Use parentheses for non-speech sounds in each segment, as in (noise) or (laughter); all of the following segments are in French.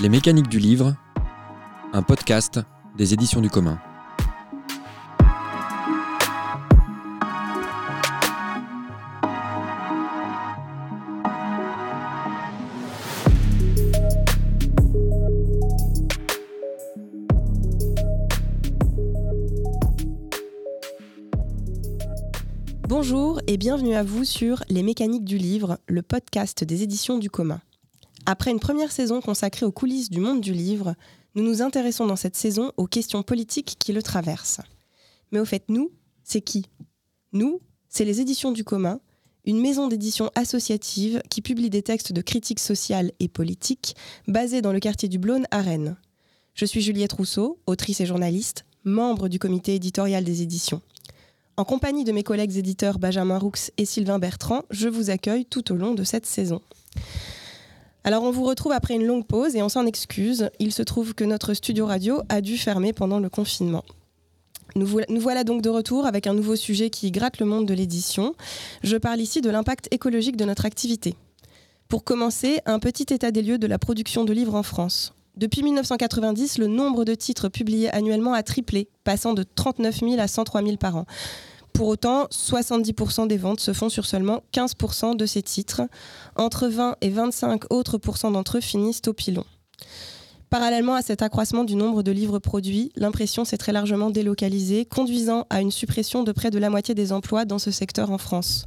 Les mécaniques du livre, un podcast des éditions du commun. Bonjour et bienvenue à vous sur Les mécaniques du livre, le podcast des éditions du commun. Après une première saison consacrée aux coulisses du monde du livre, nous nous intéressons dans cette saison aux questions politiques qui le traversent. Mais au fait, nous, c'est qui? Nous, c'est les éditions du commun, une maison d'édition associative qui publie des textes de critique sociale et politique basés dans le quartier du Blône à Rennes. Je suis Juliette Rousseau, autrice et journaliste, membre du comité éditorial des éditions. En compagnie de mes collègues éditeurs Benjamin Roux et Sylvain Bertrand, je vous accueille tout au long de cette saison. Alors on vous retrouve après une longue pause et on s'en excuse. Il se trouve que notre studio radio a dû fermer pendant le confinement. Nous, voilà donc de retour avec un nouveau sujet qui gratte le monde de l'édition. Je parle ici de l'impact écologique de notre activité. Pour commencer, un petit état des lieux de la production de livres en France. Depuis 1990, le nombre de titres publiés annuellement a triplé, passant de 39 000 à 103 000 par an. Pour autant, 70% des ventes se font sur seulement 15% de ces titres. Entre 20 et 25 autres d'entre eux finissent au pilon. Parallèlement à cet accroissement du nombre de livres produits, l'impression s'est très largement délocalisée, conduisant à une suppression de près de la moitié des emplois dans ce secteur en France.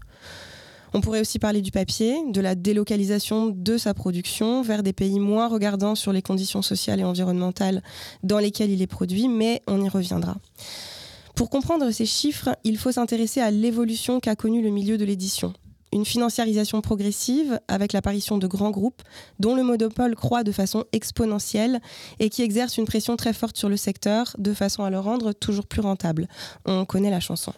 On pourrait aussi parler du papier, de la délocalisation de sa production vers des pays moins regardants sur les conditions sociales et environnementales dans lesquelles il est produit, mais on y reviendra. Pour comprendre ces chiffres, il faut s'intéresser à l'évolution qu'a connue le milieu de l'édition. Une financiarisation progressive avec l'apparition de grands groupes dont le monopole croît de façon exponentielle et qui exerce une pression très forte sur le secteur de façon à le rendre toujours plus rentable. On connaît la chanson.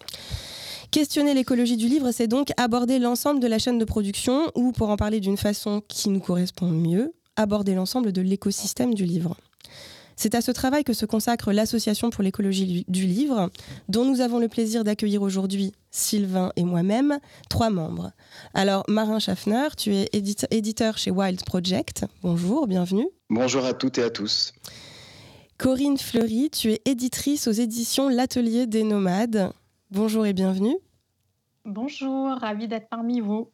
Questionner l'écologie du livre, c'est donc aborder l'ensemble de la chaîne de production ou, pour en parler d'une façon qui nous correspond mieux, aborder l'ensemble de l'écosystème du livre. C'est à ce travail que se consacre l'Association pour l'écologie du livre, dont nous avons le plaisir d'accueillir aujourd'hui Sylvain et moi-même, trois membres. Alors, Marin Schaffner, tu es éditeur chez Wild Project. Bonjour, bienvenue. Bonjour à toutes et à tous. Corinne Fleury, tu es éditrice aux éditions L'Atelier des Nomades. Bonjour et bienvenue. Bonjour, ravie d'être parmi vous.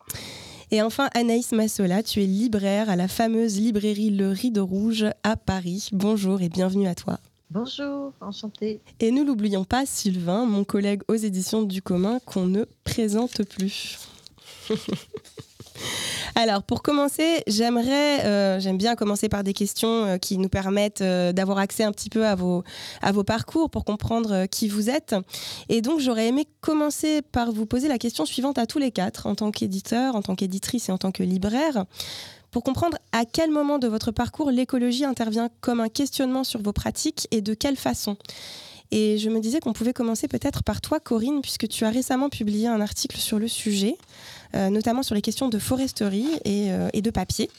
Et enfin, Anaïs Massola, tu es libraire à la fameuse librairie Le Rideau Rouge à Paris. Bonjour et bienvenue à toi. Bonjour, enchantée. Et nous l'oublions pas, Sylvain, mon collègue aux éditions du commun, qu'on ne présente plus. (laughs) Alors, pour commencer, j'aimerais, euh, j'aime bien commencer par des questions euh, qui nous permettent euh, d'avoir accès un petit peu à vos, à vos parcours pour comprendre qui vous êtes. Et donc, j'aurais aimé commencer par vous poser la question suivante à tous les quatre, en tant qu'éditeur, en tant qu'éditrice et en tant que libraire pour comprendre à quel moment de votre parcours l'écologie intervient comme un questionnement sur vos pratiques et de quelle façon. Et je me disais qu'on pouvait commencer peut-être par toi, Corinne, puisque tu as récemment publié un article sur le sujet, notamment sur les questions de foresterie et, euh, de papier.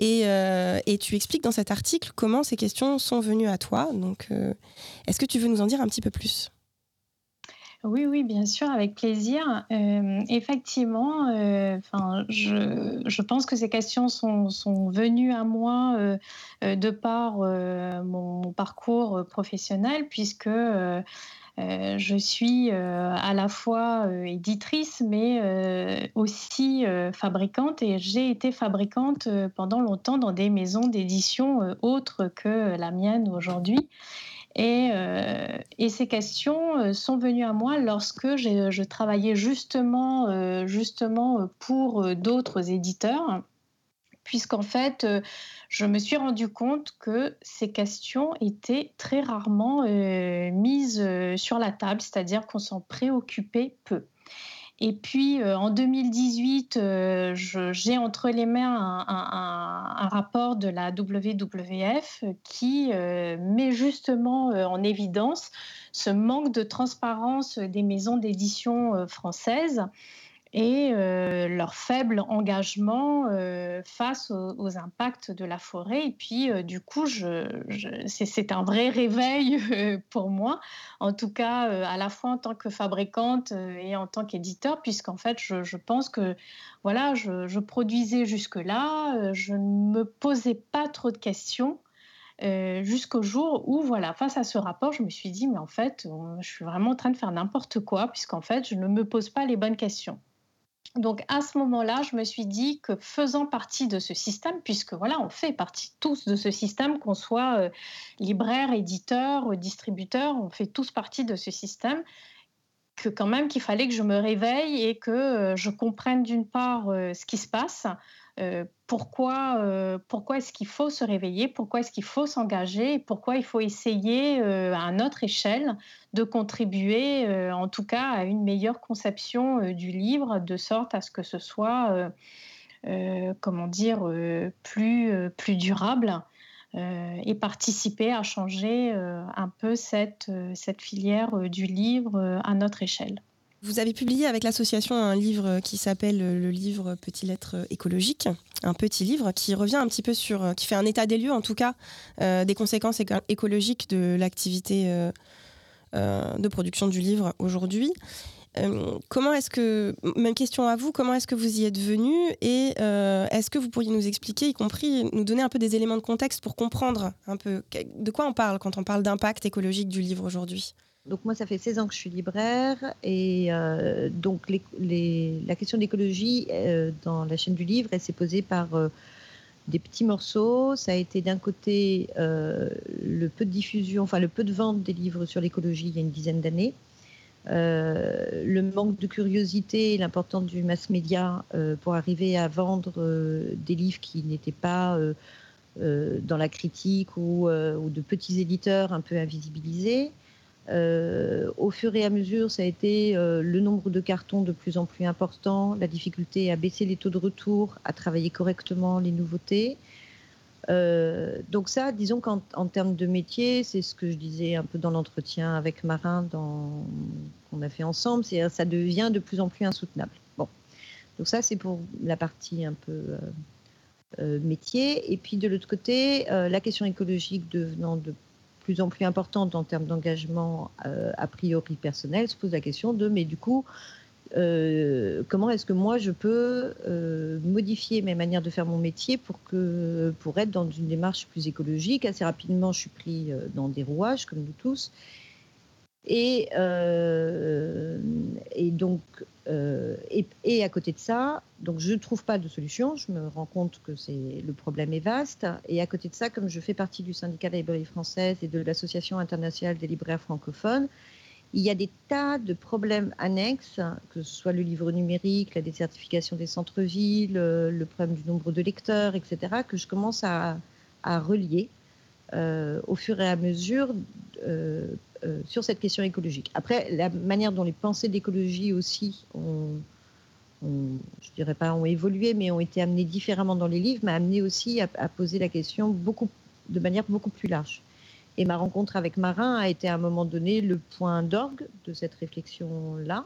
Euh, et, tu expliques dans cet article comment ces questions sont venues à toi. Donc, est-ce que tu veux nous en dire un petit peu plus? Oui, oui, bien sûr, avec plaisir. effectivement, je, je, pense que ces questions sont venues à moi de par mon, parcours professionnel, puisque je suis à la fois éditrice, mais aussi fabricante, et j'ai été fabricante pendant longtemps dans des maisons d'édition autres que la mienne aujourd'hui. Euh, et, ces questions euh, sont venues à moi lorsque je travaillais justement, euh, justement pour d'autres éditeurs, puisqu'en fait, je me suis rendu compte que ces questions étaient très rarement mises sur la table, c'est-à-dire qu'on s'en préoccupait peu. Et puis euh, en 2018, euh, j'ai entre les mains un, rapport de la WWF qui euh, met justement en évidence ce manque de transparence des maisons d'édition françaises et euh, leur faible engagement euh, face aux, impacts de la forêt. Et puis, euh, du coup, c'est un vrai réveil pour moi, en tout cas, à la fois en tant que fabricante et en tant qu'éditeur, puisqu'en fait, je, pense que voilà, je, produisais jusque-là, je ne me posais pas trop de questions. jusqu'au jour où, voilà, face à ce rapport, je me suis dit, mais en fait, je suis vraiment en train de faire n'importe quoi, puisqu'en fait, je ne me pose pas les bonnes questions. Donc à ce moment-là, je me suis dit que faisant partie de ce système, puisque voilà, on fait partie tous de ce système, qu'on soit euh, libraire, éditeur, euh, distributeur, on fait tous partie de ce système, que quand même qu'il fallait que je me réveille et que euh, je comprenne d'une part ce qui se passe, pourquoi, euh, pourquoi est-ce qu'il faut se réveiller, pourquoi est-ce qu'il faut s'engager, pourquoi il faut essayer euh, à notre échelle de contribuer en tout cas à une meilleure conception du livre, de sorte à ce que ce soit, comment dire, plus, plus durable. et participer à changer un peu cette, cette filière du livre à notre échelle? Vous avez publié avec l'association un livre qui s'appelle le livre Petit Lettres écologiques, un petit livre qui revient un petit peu sur, qui fait un état des lieux en tout cas euh, des conséquences écologiques de l'activité euh, euh, de production du livre aujourd'hui. comment est-ce que, même question à vous, comment est-ce que vous y êtes venu et est-ce que vous pourriez nous expliquer, y compris nous donner un peu des éléments de contexte pour comprendre un peu de quoi on parle quand on parle d'impact écologique du livre aujourd'hui? Donc moi, ça fait 16 ans que je suis libraire et euh, donc la question d'écologie euh, dans la chaîne du livre, elle s'est posée par euh, des petits morceaux. Ça a été d'un côté le peu de diffusion, enfin le peu de vente des livres sur l'écologie il y a une dizaine d'années. le manque de curiosité et l'importance du mass média pour arriver à vendre des livres qui n'étaient pas dans la critique ou, de petits éditeurs un peu invisibilisés. Euh, au fur et à mesure, ça a été euh, le nombre de cartons de plus en plus important, la difficulté à baisser les taux de retour, à travailler correctement les nouveautés. Euh, donc ça, disons qu'en termes de métier, c'est ce que je disais un peu dans l'entretien avec Marin qu'on a fait ensemble, c'est ça devient de plus en plus insoutenable. Bon, donc ça c'est pour la partie un peu métier. Et puis de l'autre côté, la question écologique devenant de plus en plus importante en termes d'engagement euh, a priori personnel, se pose la question de mais du coup, euh, comment est-ce que moi je peux euh, modifier mes manières de faire mon métier pour, que, pour être dans une démarche plus écologique? Assez rapidement, je suis pris dans des rouages, comme nous tous. Et, et donc, euh, et, à côté de ça, donc je ne trouve pas de solution. Je me rends compte que le problème est vaste. Et à côté de ça, comme je fais partie du syndicat de la librairie française et de l'association internationale des libraires francophones, il y a des tas de problèmes annexes, que ce soit le livre numérique, la désertification des centres-villes, le problème du nombre de lecteurs, etc., que je commence à, relier euh, au fur et à mesure euh, euh, sur cette question écologique. Après, la manière dont les pensées d'écologie aussi ont, je dirais pas ont évolué, mais ont été amenées différemment dans les livres, m'a amené aussi à, poser la question beaucoup, de manière beaucoup plus large. Et ma rencontre avec Marin a été à un moment donné le point d'orgue de cette réflexion-là.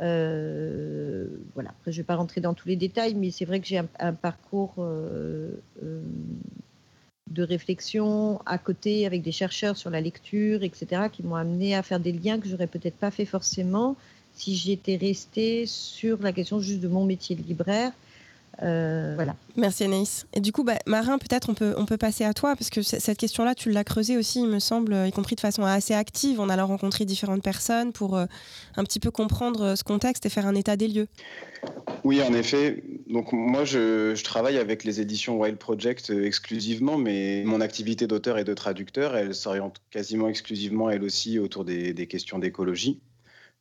Euh, voilà. Après, je ne vais pas rentrer dans tous les détails, mais c'est vrai que j'ai un, parcours euh, de réflexion à côté avec des chercheurs sur la lecture, etc., qui m'ont amené à faire des liens que j'aurais peut-être pas fait forcément si j'étais restée sur la question juste de mon métier de libraire euh, voilà. Merci Anaïs. Et du coup, bah, Marin, peut-être on peut, on peut passer à toi, parce que cette question-là, tu l'as creusée aussi, il me semble, y compris de façon assez active. On a rencontré différentes personnes pour euh, un petit peu comprendre euh, ce contexte et faire un état des lieux. Oui, en effet. Donc moi, je, travaille avec les éditions Wild Project exclusivement, mais mon activité d'auteur et de traducteur, elle s'oriente quasiment exclusivement, elle aussi, autour des questions d'écologie.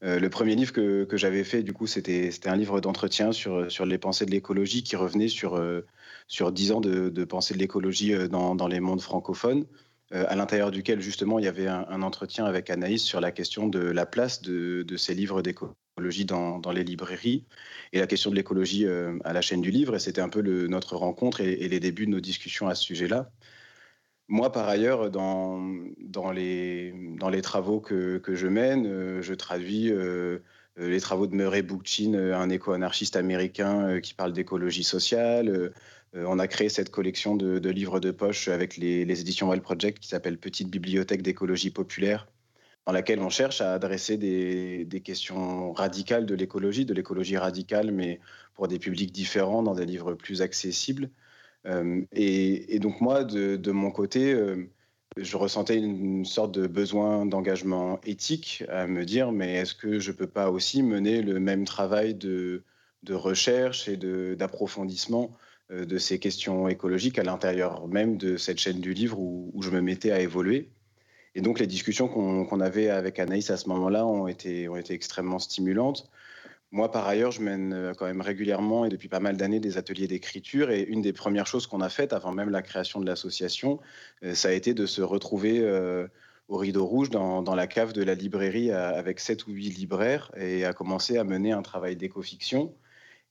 Euh, le premier livre que, j'avais fait, du coup, c'était un livre d'entretien sur, sur les pensées de l'écologie qui revenait sur, euh, sur 10 ans de, de pensée de l'écologie euh, dans, dans, les mondes francophones, à l'intérieur duquel, justement, il y avait un, entretien avec Anaïs sur la question de la place de, de ces livres d'écologie dans, dans, les librairies et la question de l'écologie à la chaîne du livre. Et c'était un peu notre rencontre et, les débuts de nos discussions à ce sujet-là. Moi, par ailleurs, dans, dans, les, dans les travaux que, que je mène, euh, je traduis euh, euh, les travaux de Murray Bookchin, un éco-anarchiste américain qui parle d'écologie sociale. on a créé cette collection de, livres de poche avec les, les éditions Wild Project qui s'appelle Petite bibliothèque d'écologie populaire, dans laquelle on cherche à adresser des, des questions radicales de l'écologie, de l'écologie radicale, mais pour des publics différents, dans des livres plus accessibles. Et, donc moi, de, mon côté, je ressentais une, sorte de besoin d'engagement éthique à me dire, mais est-ce que je ne peux pas aussi mener le même travail de, recherche et d'approfondissement de ces questions écologiques à l'intérieur même de cette chaîne du livre où, je me mettais à évoluer? Et donc les discussions qu'on avait avec Anaïs à ce moment-là ont été, ont été extrêmement stimulantes. Moi, par ailleurs, je mène euh, quand même régulièrement et depuis pas mal d'années des ateliers d'écriture. Et une des premières choses qu'on a faites avant même la création de l'association, euh, ça a été de se retrouver euh, au Rideau Rouge dans, la cave de la librairie avec sept ou huit libraires et à commencer à mener un travail d'éco-fiction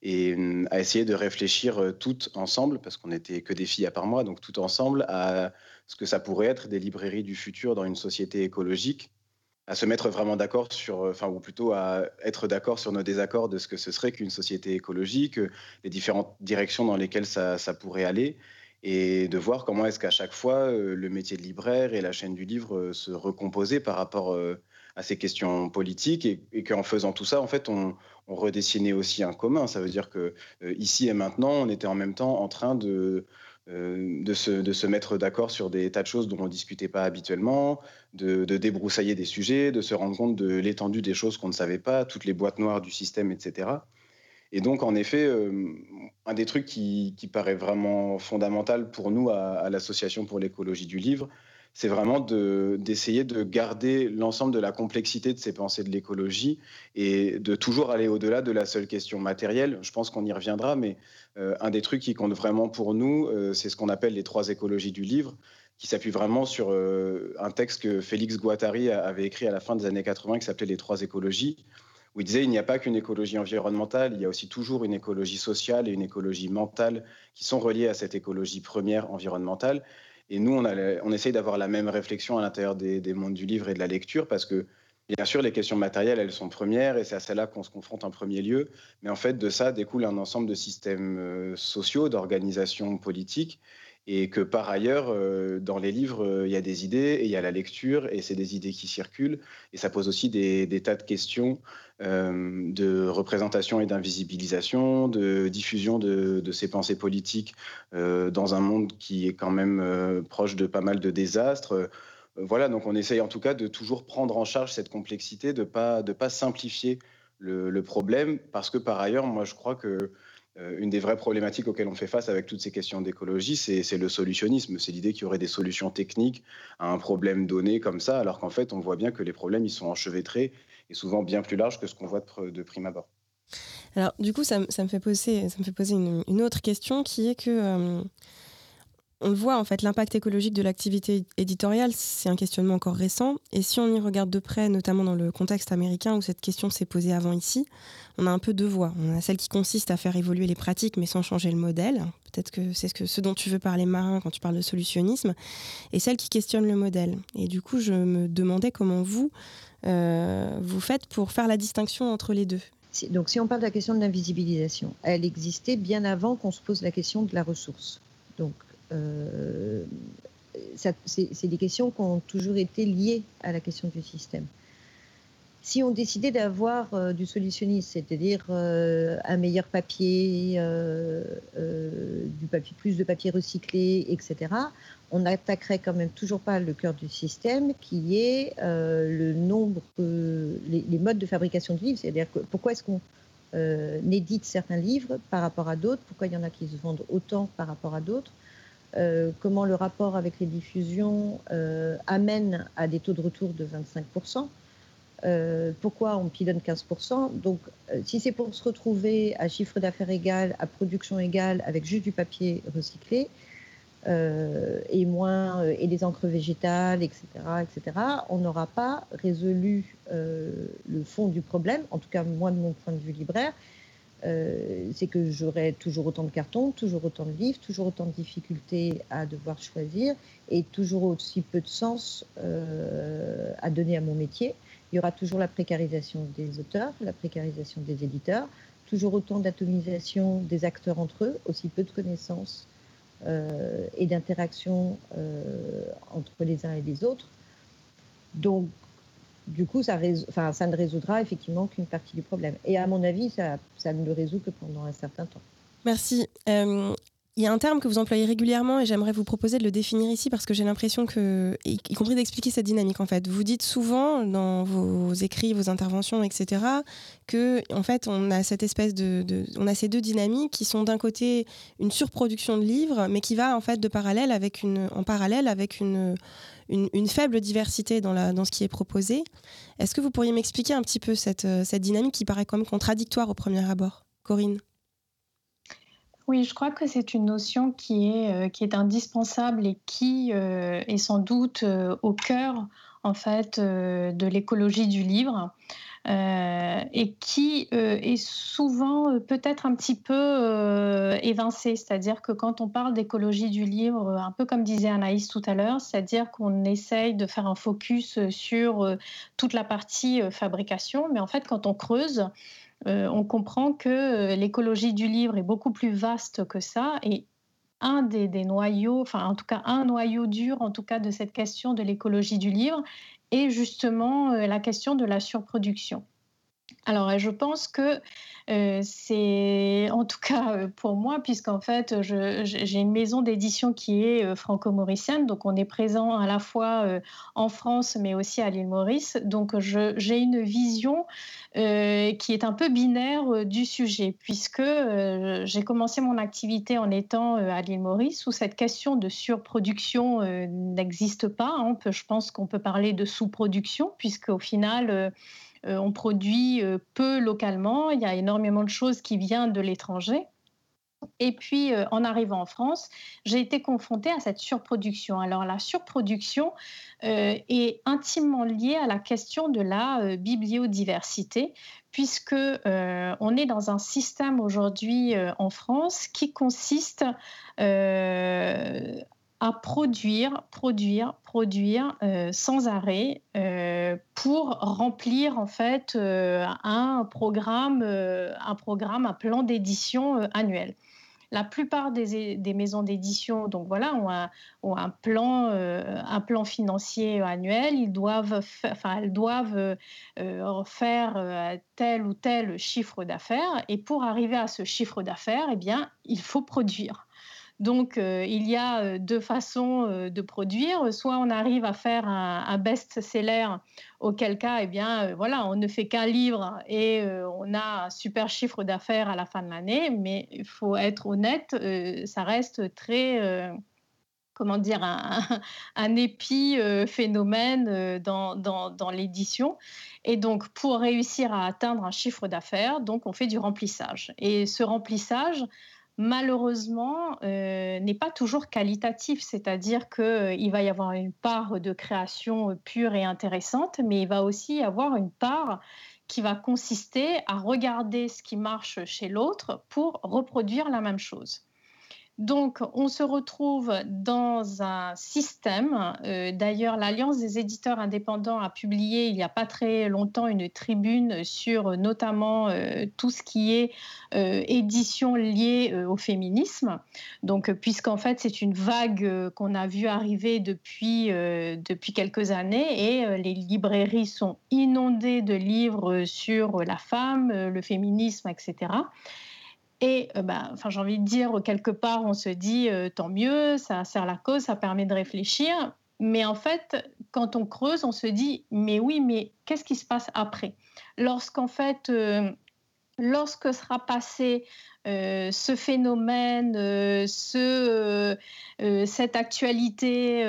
et à essayer de réfléchir toutes ensemble, parce qu'on n'était que des filles à part moi, donc tout ensemble, à ce que ça pourrait être des librairies du futur dans une société écologique à se mettre vraiment d'accord sur, euh, enfin, ou plutôt à être d'accord sur nos désaccords de ce que ce serait qu'une société écologique, euh, les différentes directions dans lesquelles ça, pourrait aller, et de voir comment est-ce qu'à chaque fois euh, le métier de libraire et la chaîne du livre se recomposaient par rapport à ces questions politiques, et, qu'en faisant tout ça, en fait, on, on, redessinait aussi un commun. Ça veut dire que ici et maintenant, on était en même temps en train de euh, de, se, de, se, mettre d'accord sur des tas de choses dont on ne discutait pas habituellement, de, débroussailler des sujets, de se rendre compte de l'étendue des choses qu'on ne savait pas, toutes les boîtes noires du système, etc. Et donc, en effet, euh, un des trucs qui, paraît vraiment fondamental pour nous à l'Association pour l'écologie du livre, c'est vraiment d'essayer de, garder l'ensemble de la complexité de ces pensées de l'écologie et de toujours aller au-delà de la seule question matérielle. Je pense qu'on y reviendra, mais euh, un des trucs qui compte vraiment pour nous, euh, c'est ce qu'on appelle les trois écologies du livre, qui s'appuie vraiment sur euh, un texte que Félix Guattari avait écrit à la fin des années 80 qui s'appelait Les trois écologies où il disait il n'y a pas qu'une écologie environnementale, il y a aussi toujours une écologie sociale et une écologie mentale qui sont reliées à cette écologie première environnementale. Et nous, on, on essaye d'avoir la même réflexion à l'intérieur des, mondes du livre et de la lecture, parce que Bien sûr, les questions matérielles, elles sont premières et c'est à celles-là qu'on se confronte en premier lieu. Mais en fait, de ça découle un ensemble de systèmes euh, sociaux, d'organisations politiques et que par ailleurs, euh, dans les livres, euh, il y a des idées et il y a la lecture, et c'est des idées qui circulent, et ça pose aussi des, tas de questions euh, de représentation et d'invisibilisation, de diffusion de, ces pensées politiques dans un monde qui est quand même proche de pas mal de désastres. voilà, donc on essaye en tout cas de toujours prendre en charge cette complexité, de ne pas, de pas simplifier le, problème, parce que par ailleurs, moi je crois que une des vraies problématiques auxquelles on fait face avec toutes ces questions d'écologie, c'est le solutionnisme. C'est l'idée qu'il y aurait des solutions techniques à un problème donné comme ça, alors qu'en fait, on voit bien que les problèmes, ils sont enchevêtrés et souvent bien plus larges que ce qu'on voit de, prime abord. Alors, du coup, ça, me fait poser, ça me fait poser une, autre question qui est que euh, on voit, en fait, l'impact écologique de l'activité éditoriale, c'est un questionnement encore récent. Et si on y regarde de près, notamment dans le contexte américain où cette question s'est posée avant ici, on a un peu deux voies. On a celle qui consiste à faire évoluer les pratiques mais sans changer le modèle. Peut-être que c'est ce, que, ce dont tu veux parler, Marin, quand tu parles de solutionnisme. Et celle qui questionne le modèle. Et du coup, je me demandais comment vous, euh, vous faites pour faire la distinction entre les deux. Donc, si on parle de la question de l'invisibilisation, elle existait bien avant qu'on se pose la question de la ressource. Donc, c'est des questions qui ont toujours été liées à la question du système. Si on décidait d'avoir euh, du solutionnisme, c'est-à-dire euh, un meilleur papier, plus de papier recyclé, etc., on n'attaquerait quand même toujours pas le cœur du système, qui est le nombre, les, les, modes de fabrication de livres. C'est-à-dire pourquoi est-ce qu'on édite certains livres par rapport à d'autres? Pourquoi il y en a qui se vendent autant par rapport à d'autres? Euh, comment le rapport avec les diffusions euh, amène à des taux de retour de 25%. Euh, pourquoi on pilonne 15% Donc, si c'est pour se retrouver à chiffre d'affaires égal, à production égale, avec juste du papier recyclé, et moins et des encres végétales, etc., etc., on n'aura pas résolu le fond du problème. En tout cas, moi, de mon point de vue libraire, euh, c'est que j'aurai toujours autant de cartons, toujours autant de livres, toujours autant de difficultés à devoir choisir et toujours aussi peu de sens euh, à donner à mon métier. Il y aura toujours la précarisation des auteurs, la précarisation des éditeurs, toujours autant d'atomisation des acteurs entre eux, aussi peu de connaissances euh, et d'interaction entre les uns et les autres. Donc, du coup, ça, ne résoudra effectivement qu'une partie du problème. Et à mon avis, ça, ça, ne le résout que pendant un certain temps. Merci. Euh, Il y a un terme que vous employez régulièrement et j'aimerais vous proposer de le définir ici parce que j'ai l'impression que, y, compris d'expliquer cette dynamique en fait. Vous dites souvent dans vos écrits, vos interventions, etc., que en fait on a cette espèce de, on a ces deux dynamiques qui sont d'un côté une surproduction de livres, mais qui va en fait de parallèle avec une, en parallèle avec une, faible diversité dans, la, dans ce qui est proposé. Est-ce que vous pourriez m'expliquer un petit peu cette, cette dynamique qui paraît quand même contradictoire au premier abord, Corinne oui, je crois que c'est une notion qui est, euh, indispensable et qui euh, est sans doute euh, au cœur en fait de l'écologie du livre. et qui est souvent peut-être un petit peu évincée. C'est-à-dire que quand on parle d'écologie du livre, un peu comme disait Anaïs tout à l'heure, c'est-à-dire qu'on essaye de faire un focus sur toute la partie fabrication, mais en fait quand on creuse, euh, on comprend que euh, l'écologie du livre est beaucoup plus vaste que ça et un des, noyaux, enfin en tout cas un noyau dur en tout cas de cette question de l'écologie du livre est justement euh, la question de la surproduction. Alors, je pense que c'est, en tout cas pour moi, puisqu'en fait, j'ai une maison d'édition qui est franco-mauricienne, donc on est présent à la fois en France, mais aussi à l'île Maurice. Donc, j'ai une vision qui est un peu binaire du sujet, puisque j'ai commencé mon activité en étant à l'île Maurice, où cette question de surproduction n'existe pas. Hein. je pense qu'on peut parler de sous-production, puisqu'au final, euh, on produit euh, peu localement, il y a énormément de choses qui viennent de l'étranger. Et puis, euh, en arrivant en France, j'ai été confrontée à cette surproduction. Alors, la surproduction est intimement liée à la question de la bibliodiversité, puisque on est dans un système aujourd'hui en France qui consiste à produire, produire, produire euh, sans arrêt euh, pour remplir en fait euh, un programme, un programme, un plan d'édition annuel. La plupart des, maisons d'édition, donc voilà, ont un, plan, un plan financier annuel. Ils doivent, enfin, elles doivent faire tel ou tel chiffre d'affaires. Et pour arriver à ce chiffre d'affaires, eh bien, il faut produire. Donc, euh, il y a euh, deux façons euh, de produire. Soit on arrive à faire un, best-seller, auquel cas, eh bien, voilà, on ne fait qu'un livre et on a un super chiffre d'affaires à la fin de l'année. Mais il faut être honnête, ça reste très comment dire, un, (laughs) un épiphénomène dans, dans l'édition. Et donc, pour réussir à atteindre un chiffre d'affaires, donc on fait du remplissage. Et ce remplissage, malheureusement, euh, n'est pas toujours qualitatif, c'est-à-dire qu'il euh, va y avoir une part de création euh, pure et intéressante, mais il va aussi y avoir une part qui va consister à regarder ce qui marche chez l'autre pour reproduire la même chose. Donc, on se retrouve dans un système. Euh, d'ailleurs, l'Alliance des éditeurs indépendants a publié il n'y a pas très longtemps une tribune sur euh, notamment euh, tout ce qui est édition liée au féminisme. Donc, puisqu'en fait, c'est une vague qu'on a vu arriver depuis, depuis quelques années et les librairies sont inondées de livres sur la femme, le féminisme, etc. Et euh, bah, enfin, j'ai envie de dire, quelque part, on se dit, euh, tant mieux, ça sert la cause, ça permet de réfléchir. Mais en fait, quand on creuse, on se dit, mais oui, mais qu'est-ce qui se passe après? Lorsqu'en fait, euh, lorsque sera passé euh, ce phénomène, euh, euh, cette actualité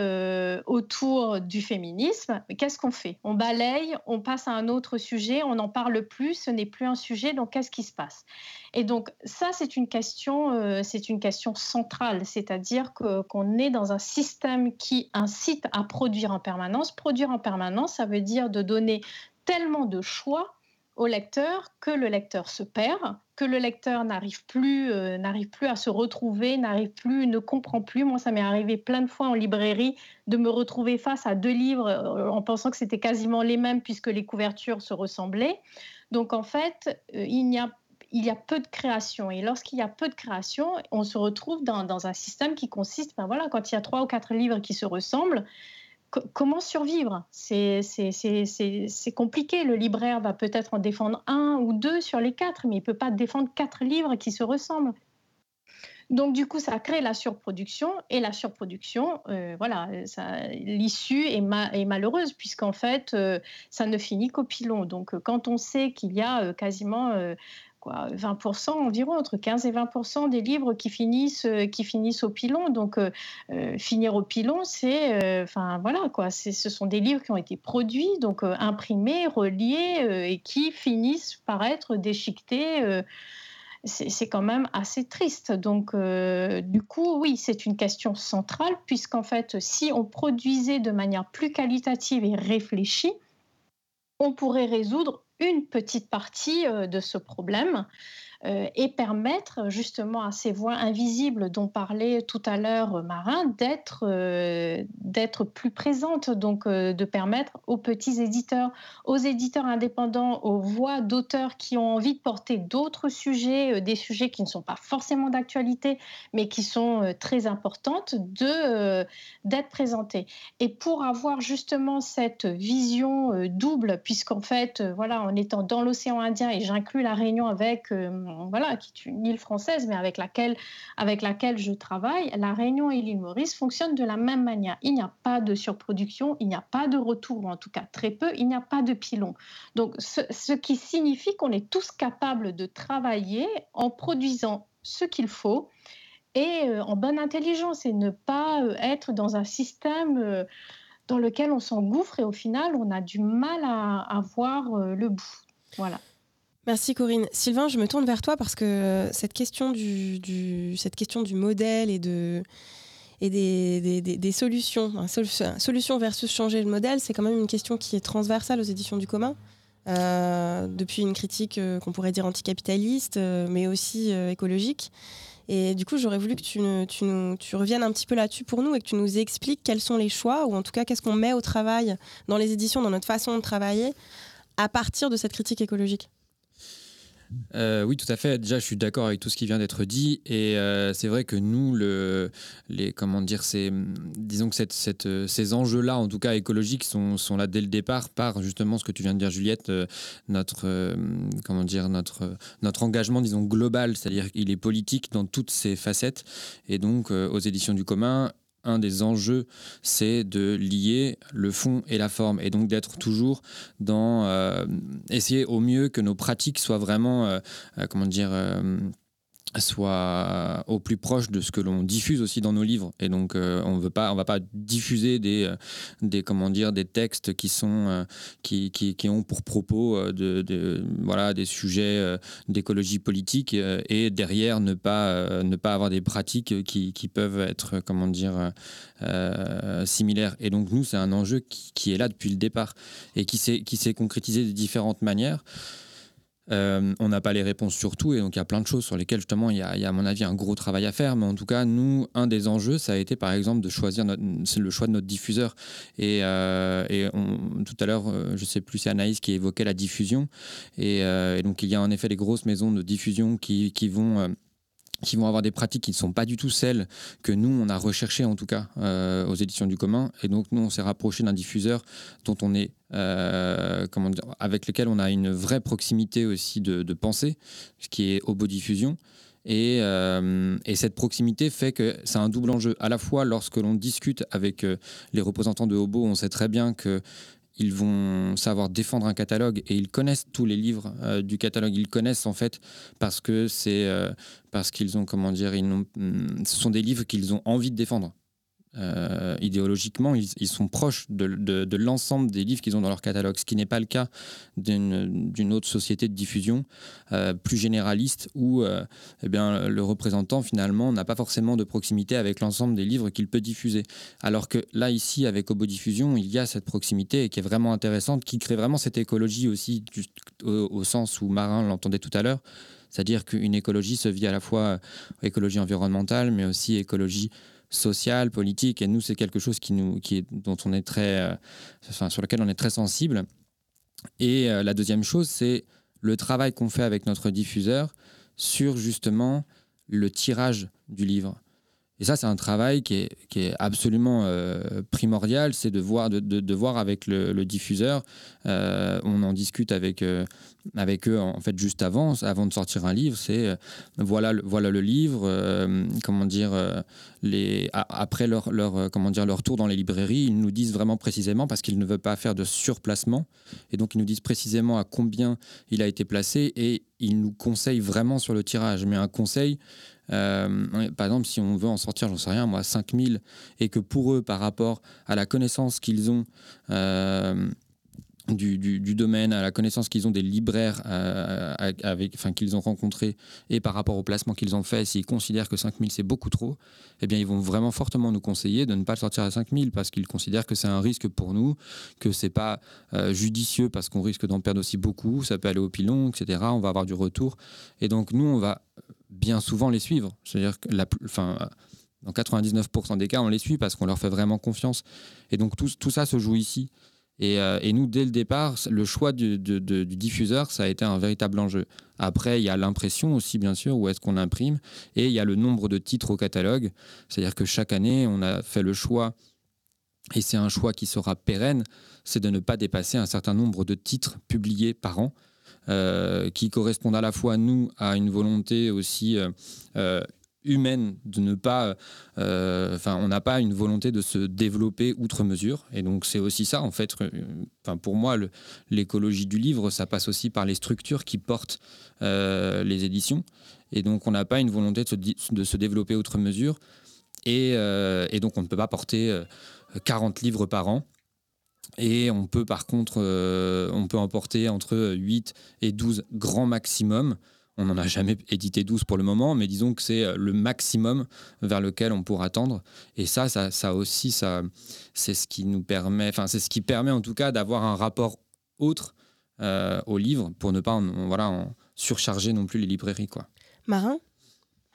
autour du féminisme, qu'est-ce qu'on fait? On balaye, on passe à un autre sujet, on n'en parle plus, ce n'est plus un sujet, donc qu'est-ce qui se passe? Et donc ça, c'est une question, c'est une question centrale, c'est-à-dire qu'on est dans un système qui incite à produire en permanence. Produire en permanence, ça veut dire de donner tellement de choix au lecteur que le lecteur se perd, que le lecteur n'arrive plus, euh, n'arrive plus à se retrouver, n'arrive plus, ne comprend plus. Moi, ça m'est arrivé plein de fois en librairie de me retrouver face à deux livres euh, en pensant que c'était quasiment les mêmes puisque les couvertures se ressemblaient. Donc en fait, euh, il y a il y a peu de création. Et lorsqu'il y a peu de création, on se retrouve dans, dans un système qui consiste, ben voilà, quand il y a trois ou quatre livres qui se ressemblent, comment survivre? C'est compliqué. Le libraire va peut-être en défendre un ou deux sur les quatre, mais il ne peut pas défendre quatre livres qui se ressemblent. Donc du coup, ça crée la surproduction et la surproduction, euh, voilà, l'issue est, malheureuse puisqu'en fait, euh, ça ne finit qu'au pilon. Donc quand on sait qu'il y a quasiment quoi, 20% environ, entre 15 et 20% des livres qui finissent, euh, qui finissent au pilon. Donc, euh, euh, finir au pilon, c'est, enfin voilà, quoi, ce sont des livres qui ont été produits, donc imprimés, reliés et qui finissent par être déchiquetés. c'est quand même assez triste. Donc, du coup, oui, c'est une question centrale, puisqu'en fait, si on produisait de manière plus qualitative et réfléchie, on pourrait résoudre une petite partie euh, de ce problème. Euh, et permettre justement à ces voix invisibles dont parlait tout à l'heure Marin d'être euh, d'être plus présentes, donc de permettre aux petits éditeurs, aux éditeurs indépendants, aux voix d'auteurs qui ont envie de porter d'autres sujets, des sujets qui ne sont pas forcément d'actualité, mais qui sont très importantes, de d'être présentés. Et pour avoir justement cette vision double, puisqu'en fait, voilà, en étant dans l'océan Indien et j'inclus la Réunion avec voilà, qui est une île française, mais avec laquelle, avec laquelle je travaille, la Réunion et l'île Maurice fonctionnent de la même manière. Il n'y a pas de surproduction, il n'y a pas de retour, ou en tout cas très peu, il n'y a pas de pilon. Donc, ce, qui signifie qu'on est tous capables de travailler en produisant ce qu'il faut et euh, en bonne intelligence et ne pas euh, être dans un système euh, dans lequel on s'engouffre et au final on a du mal à, à voir le bout. Voilà. Merci Corinne. Sylvain, je me tourne vers toi parce que cette question du, cette question du modèle et, de, et des, des, solutions, solution versus changer le modèle, c'est quand même une question qui est transversale aux éditions du commun. Euh, depuis une critique euh, qu'on pourrait dire anticapitaliste, euh, mais aussi écologique. Et du coup, j'aurais voulu que tu, reviennes un petit peu là-dessus pour nous et que tu nous expliques quels sont les choix, ou en tout cas qu'est-ce qu'on met au travail dans les éditions, dans notre façon de travailler, à partir de cette critique écologique. Euh, oui, tout à fait. Déjà, je suis d'accord avec tout ce qui vient d'être dit. Et euh, c'est vrai que nous, le, les, comment dire, c'est, disons que cette, cette, ces enjeux-là, en tout cas écologiques, sont, sont, là dès le départ par justement ce que tu viens de dire, Juliette, euh, notre, comment dire, notre, notre engagement, disons, global, c'est-à-dire qu'il est politique dans toutes ses facettes. Et donc, aux éditions du commun, un des enjeux, c'est de lier le fond et la forme, et donc d'être toujours dans euh, essayer au mieux que nos pratiques soient vraiment, euh, euh, comment dire, soit au plus proche de ce que l'on diffuse aussi dans nos livres. Et donc euh, on veut pas on va pas diffuser des euh, des comment dire des textes qui sont euh, qui, qui, qui, ont pour propos de, de voilà des sujets d'écologie politique et derrière ne pas ne pas avoir des pratiques qui, qui peuvent être comment dire similaires. Et donc nous c'est un enjeu qui, qui, est là depuis le départ et qui s'est qui s'est concrétisé de différentes manières euh, on n'a pas les réponses sur tout et donc il y a plein de choses sur lesquelles justement il y, a, à mon avis un gros travail à faire. Mais en tout cas, nous, un des enjeux, ça a été par exemple de choisir le choix de notre diffuseur. Et, euh, tout à l'heure, euh, je sais plus, c'est Anaïs qui évoquait la diffusion. Et, donc il y a en effet les grosses maisons de diffusion qui vont qui vont avoir des pratiques qui ne sont pas du tout celles que nous, on a recherchées en tout cas euh, aux éditions du commun. Et donc nous, on s'est rapproché d'un diffuseur dont on est, euh, comment dire, avec lequel on a une vraie proximité aussi de, pensée, ce qui est Obo Diffusion. Et, euh, et, cette proximité fait que c'est un double enjeu. À la fois, lorsque l'on discute avec les représentants de Obo, on sait très bien que ils vont savoir défendre un catalogue et ils connaissent tous les livres euh, du catalogue. Ils connaissent en fait parce que c'est euh, parce qu'ils ont comment dire, ils hmm, ce sont des livres qu'ils ont envie de défendre. Euh, idéologiquement, ils, sont proches de, l'ensemble des livres qu'ils ont dans leur catalogue, ce qui n'est pas le cas d'une autre société de diffusion euh, plus généraliste où euh, eh bien, le représentant finalement n'a pas forcément de proximité avec l'ensemble des livres qu'il peut diffuser. Alors que là, ici, avec Obo Diffusion, il y a cette proximité qui est vraiment intéressante, qui crée vraiment cette écologie aussi au, au sens où Marin l'entendait tout à l'heure. C'est-à-dire qu'une écologie se vit à la fois écologie environnementale, mais aussi écologie social, politique. Et nous, c'est quelque chose qui nous, qui est, dont on est très, euh, enfin, sur lequel on est très sensible. Et euh, la deuxième chose, c'est le travail qu'on fait avec notre diffuseur sur justement le tirage du livre. Et ça, c'est un travail qui est, qui est absolument euh, primordial, c'est de voir, de, de, voir avec le, diffuseur. On en discute avec, avec eux en fait juste avant, avant de sortir un livre. C'est voilà, voilà le livre. comment dire les, après leur, leur comment dire leur tour dans les librairies, ils nous disent vraiment précisément parce qu'ils ne veulent pas faire de surplacement et donc ils nous disent précisément à combien il a été placé et ils nous conseillent vraiment sur le tirage. Mais un conseil euh, par exemple, si on veut en sortir, j'en sais rien, moi, 5000, et que pour eux, par rapport à la connaissance qu'ils ont euh, du, domaine, à la connaissance qu'ils ont des libraires euh, avec, enfin, qu'ils ont rencontrés, et par rapport au placement qu'ils ont fait, s'ils considèrent que 5000 c'est beaucoup trop, eh bien, ils vont vraiment fortement nous conseiller de ne pas le sortir à 5000 parce qu'ils considèrent que c'est un risque pour nous, que c'est pas judicieux parce qu'on risque d'en perdre aussi beaucoup, ça peut aller au pilon, etc. On va avoir du retour. Et donc, nous, on va bien souvent les suivre. C'est-à-dire que la, enfin, dans 99% des cas, on les suit parce qu'on leur fait vraiment confiance. Et donc tout, tout ça se joue ici. Et, euh, et, nous, dès le départ, le choix du, diffuseur, ça a été un véritable enjeu. Après, il y a l'impression aussi, bien sûr, où est-ce qu'on imprime, et il y a le nombre de titres au catalogue. C'est-à-dire que chaque année, on a fait le choix, et c'est un choix qui sera pérenne, c'est de ne pas dépasser un certain nombre de titres publiés par an. Euh, qui correspondent à la fois, nous, à une volonté aussi euh, humaine de ne pas enfin on n'a pas une volonté de se développer outre mesure. Et donc c'est aussi ça en fait enfin pour moi l'écologie du livre ça passe aussi par les structures qui portent les éditions. Et donc on n'a pas une volonté de se, de se, développer outre mesure. Et, et, donc on ne peut pas porter 40 livres par an. Et on peut par contre, euh, on peut emporter entre 8 et 12 grands maximum. On n'en a jamais édité 12 pour le moment, mais disons que c'est euh, le maximum vers lequel on pourra tendre. Et ça, ça, aussi, ça, c'est ce qui nous permet, enfin, c'est ce qui permet en tout cas d'avoir un rapport autre euh, au livre pour ne pas voilà, en surcharger non plus les librairies. Quoi. Marin?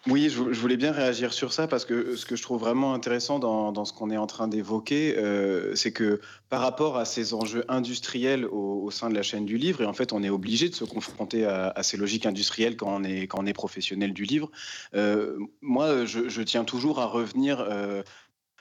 Oui, je, voulais bien réagir sur ça parce que ce que je trouve vraiment intéressant dans, ce qu'on est en train d'évoquer, euh, c'est que par rapport à ces enjeux industriels au, sein de la chaîne du livre, et en fait on est obligé de se confronter à, ces logiques industrielles quand on est, quand on est professionnel du livre, euh, moi je, tiens toujours à revenir euh,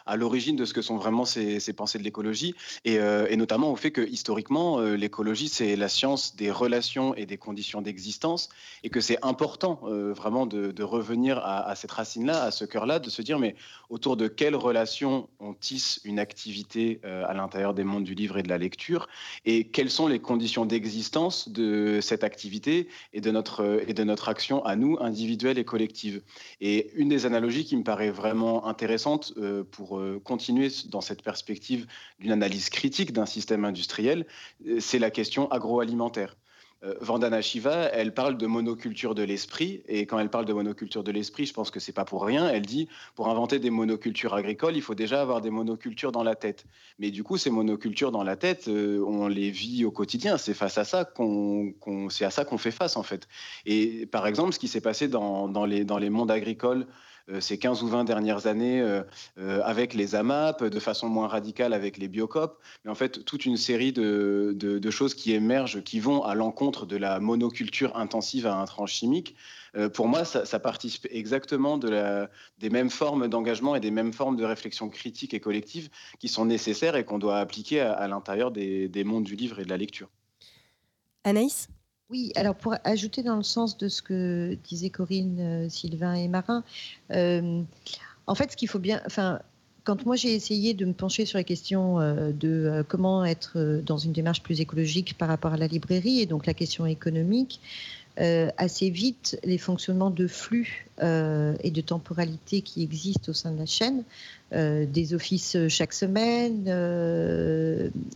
à l'origine de ce que sont vraiment ces, pensées de l'écologie, euh, et, notamment au fait que historiquement, euh, l'écologie, c'est la science des relations et des conditions d'existence, et que c'est important euh, vraiment de, revenir à, cette racine-là, à ce cœur-là, de se dire, mais autour de quelles relations on tisse une activité à l'intérieur des mondes du livre et de la lecture, et quelles sont les conditions d'existence de cette activité et de notre, et de notre action à nous, individuelle et collective. Et une des analogies qui me paraît vraiment intéressante pour euh, continuer dans cette perspective d'une analyse critique d'un système industriel, euh, c'est la question agroalimentaire. Euh, Vandana Shiva, elle parle de monoculture de l'esprit, et quand elle parle de monoculture de l'esprit, je pense que c'est pas pour rien. Elle dit pour inventer des monocultures agricoles, il faut déjà avoir des monocultures dans la tête. Mais du coup, ces monocultures dans la tête, on les vit au quotidien. C'est face à ça qu'on, c'est à ça qu'on fait face en fait. Et par exemple, ce qui s'est passé dans, les, mondes agricoles ces 15 ou 20 dernières années euh, euh, avec les AMAP, de façon moins radicale avec les biocopes, mais en fait toute une série de, choses qui émergent, qui vont à l'encontre de la monoculture intensive à intrants chimiques. pour moi, ça, participe exactement de des mêmes formes d'engagement et des mêmes formes de réflexion critique et collective qui sont nécessaires et qu'on doit appliquer à, l'intérieur des mondes du livre et de la lecture. Anaïs? Oui, alors pour ajouter dans le sens de ce que disaient Corinne, euh, Sylvain et Marin, euh, en fait, ce qu'il faut bien, enfin, quand moi j'ai essayé de me pencher sur la question euh, de comment être dans une démarche plus écologique par rapport à la librairie et donc la question économique, euh, assez vite les fonctionnements de flux euh, et de temporalité qui existent au sein de la chaîne, euh, des offices chaque semaine,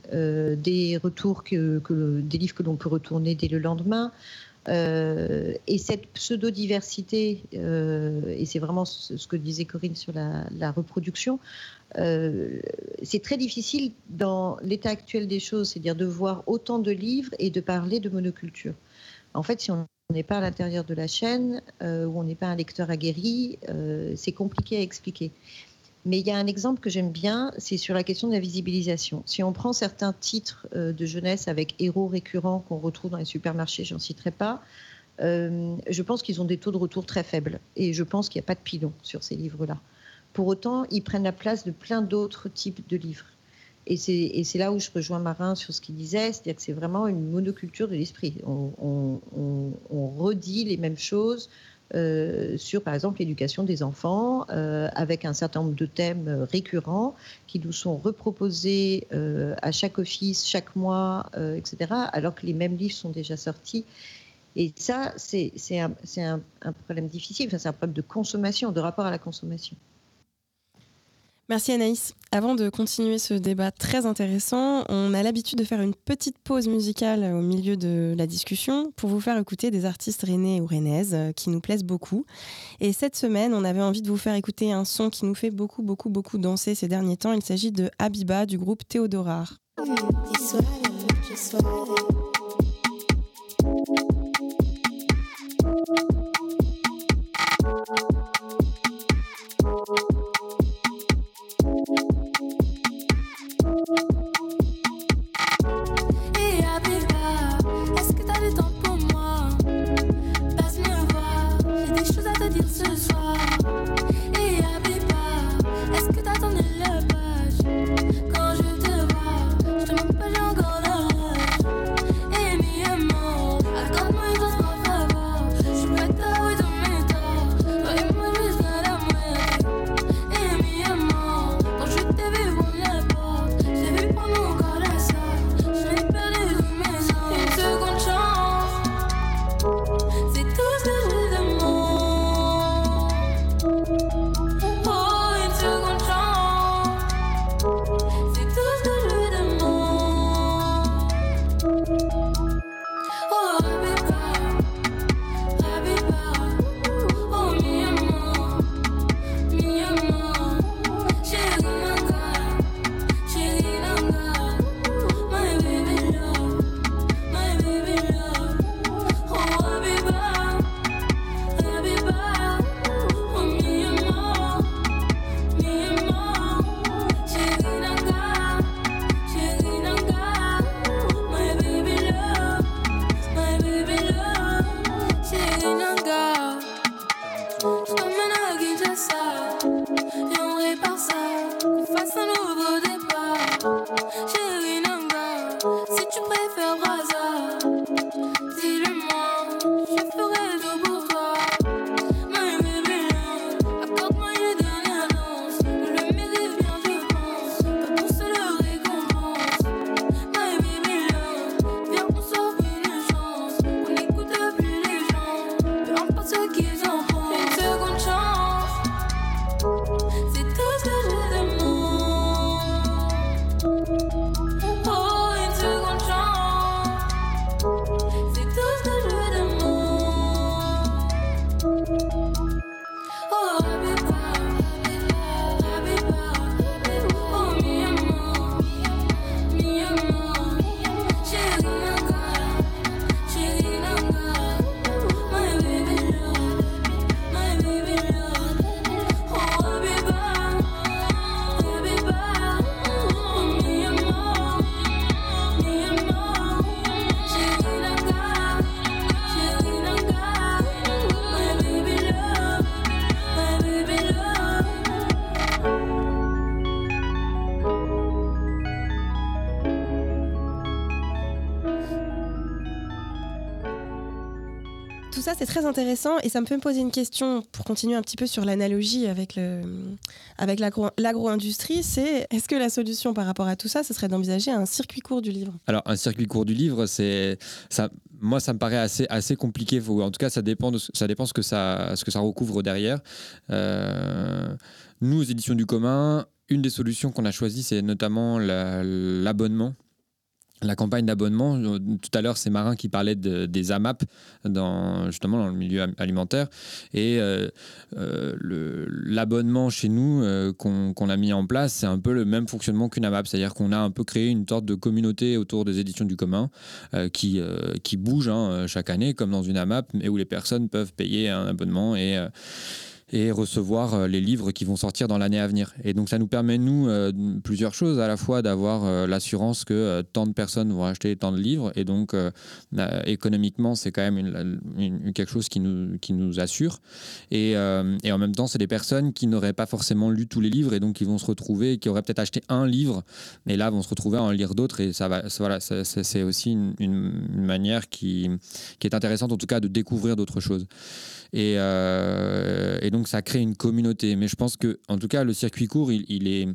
des retours que, des livres que l'on peut retourner dès le lendemain. et cette pseudo-diversité, et c'est vraiment ce que disait Corinne sur la, la reproduction, c'est très difficile dans l'état actuel des choses, c'est-à-dire de voir autant de livres et de parler de monoculture. En fait, si on n'est pas à l'intérieur de la chaîne, euh, ou on n'est pas un lecteur aguerri, euh, c'est compliqué à expliquer. Mais il y a un exemple que j'aime bien, c'est sur la question de la visibilisation. Si on prend certains titres euh, de jeunesse avec héros récurrents qu'on retrouve dans les supermarchés, j'en citerai pas, je pense qu'ils ont des taux de retour très faibles. Et je pense qu'il n'y a pas de pilon sur ces livres-là. Pour autant, ils prennent la place de plein d'autres types de livres. Et c'est là où je rejoins Marin sur ce qu'il disait, c'est-à-dire que c'est vraiment une monoculture de l'esprit. On, redit les mêmes choses euh, sur, par exemple, l'éducation des enfants, euh, avec un certain nombre de thèmes récurrents qui nous sont reproposés euh, à chaque office, chaque mois, etc., alors que les mêmes livres sont déjà sortis. Et ça, c'est un, un, un, problème difficile, enfin, c'est un problème de consommation, de rapport à la consommation. Merci Anaïs. Avant de continuer ce débat très intéressant, on a l'habitude de faire une petite pause musicale au milieu de la discussion pour vous faire écouter des artistes rennais ou rennaises euh, qui nous plaisent beaucoup. Et cette semaine, on avait envie de vous faire écouter un son qui nous fait beaucoup, beaucoup, beaucoup danser ces derniers temps. Il s'agit de Habiba du groupe Théodorar. Thank you. Très intéressant et ça me fait me poser une question pour continuer un petit peu sur l'analogie avec, le, avec l'agro-industrie. C'est est-ce que la solution par rapport à tout ça, ce serait d'envisager un circuit court du livre? Alors, un circuit court du livre, c'est ça. Moi, ça me paraît assez, assez compliqué. en tout cas, ça dépend de ça dépend ce que ça, ce que ça recouvre derrière. Euh, nous, aux éditions du commun, une des solutions qu'on a choisies, c'est notamment l'abonnement la campagne d'abonnement. Euh, tout à l'heure, c'est Marin qui parlait des AMAP dans, justement dans le milieu alimentaire. Et euh, euh, l'abonnement chez nous qu'on a mis en place, c'est un peu le même fonctionnement qu'une AMAP. C'est-à-dire qu'on a un peu créé une sorte de communauté autour des éditions du commun qui, bouge hein, chaque année, comme dans une AMAP, mais où les personnes peuvent payer un abonnement et et recevoir les livres qui vont sortir dans l'année à venir. Et donc ça nous permet, nous, plusieurs choses, à la fois d'avoir l'assurance que tant de personnes vont acheter tant de livres, et donc économiquement, c'est quand même quelque chose qui nous, qui nous assure. Et, et en même temps, c'est des personnes qui n'auraient pas forcément lu tous les livres, et donc qui vont se retrouver, qui auraient peut-être acheté un livre, et là vont se retrouver à en lire d'autres, et ça va, voilà, c'est aussi une, manière qui, qui est intéressante, en tout cas, de découvrir d'autres choses. Et, euh, et, donc, ça crée une communauté. Mais je pense que, en tout cas, le circuit court, il est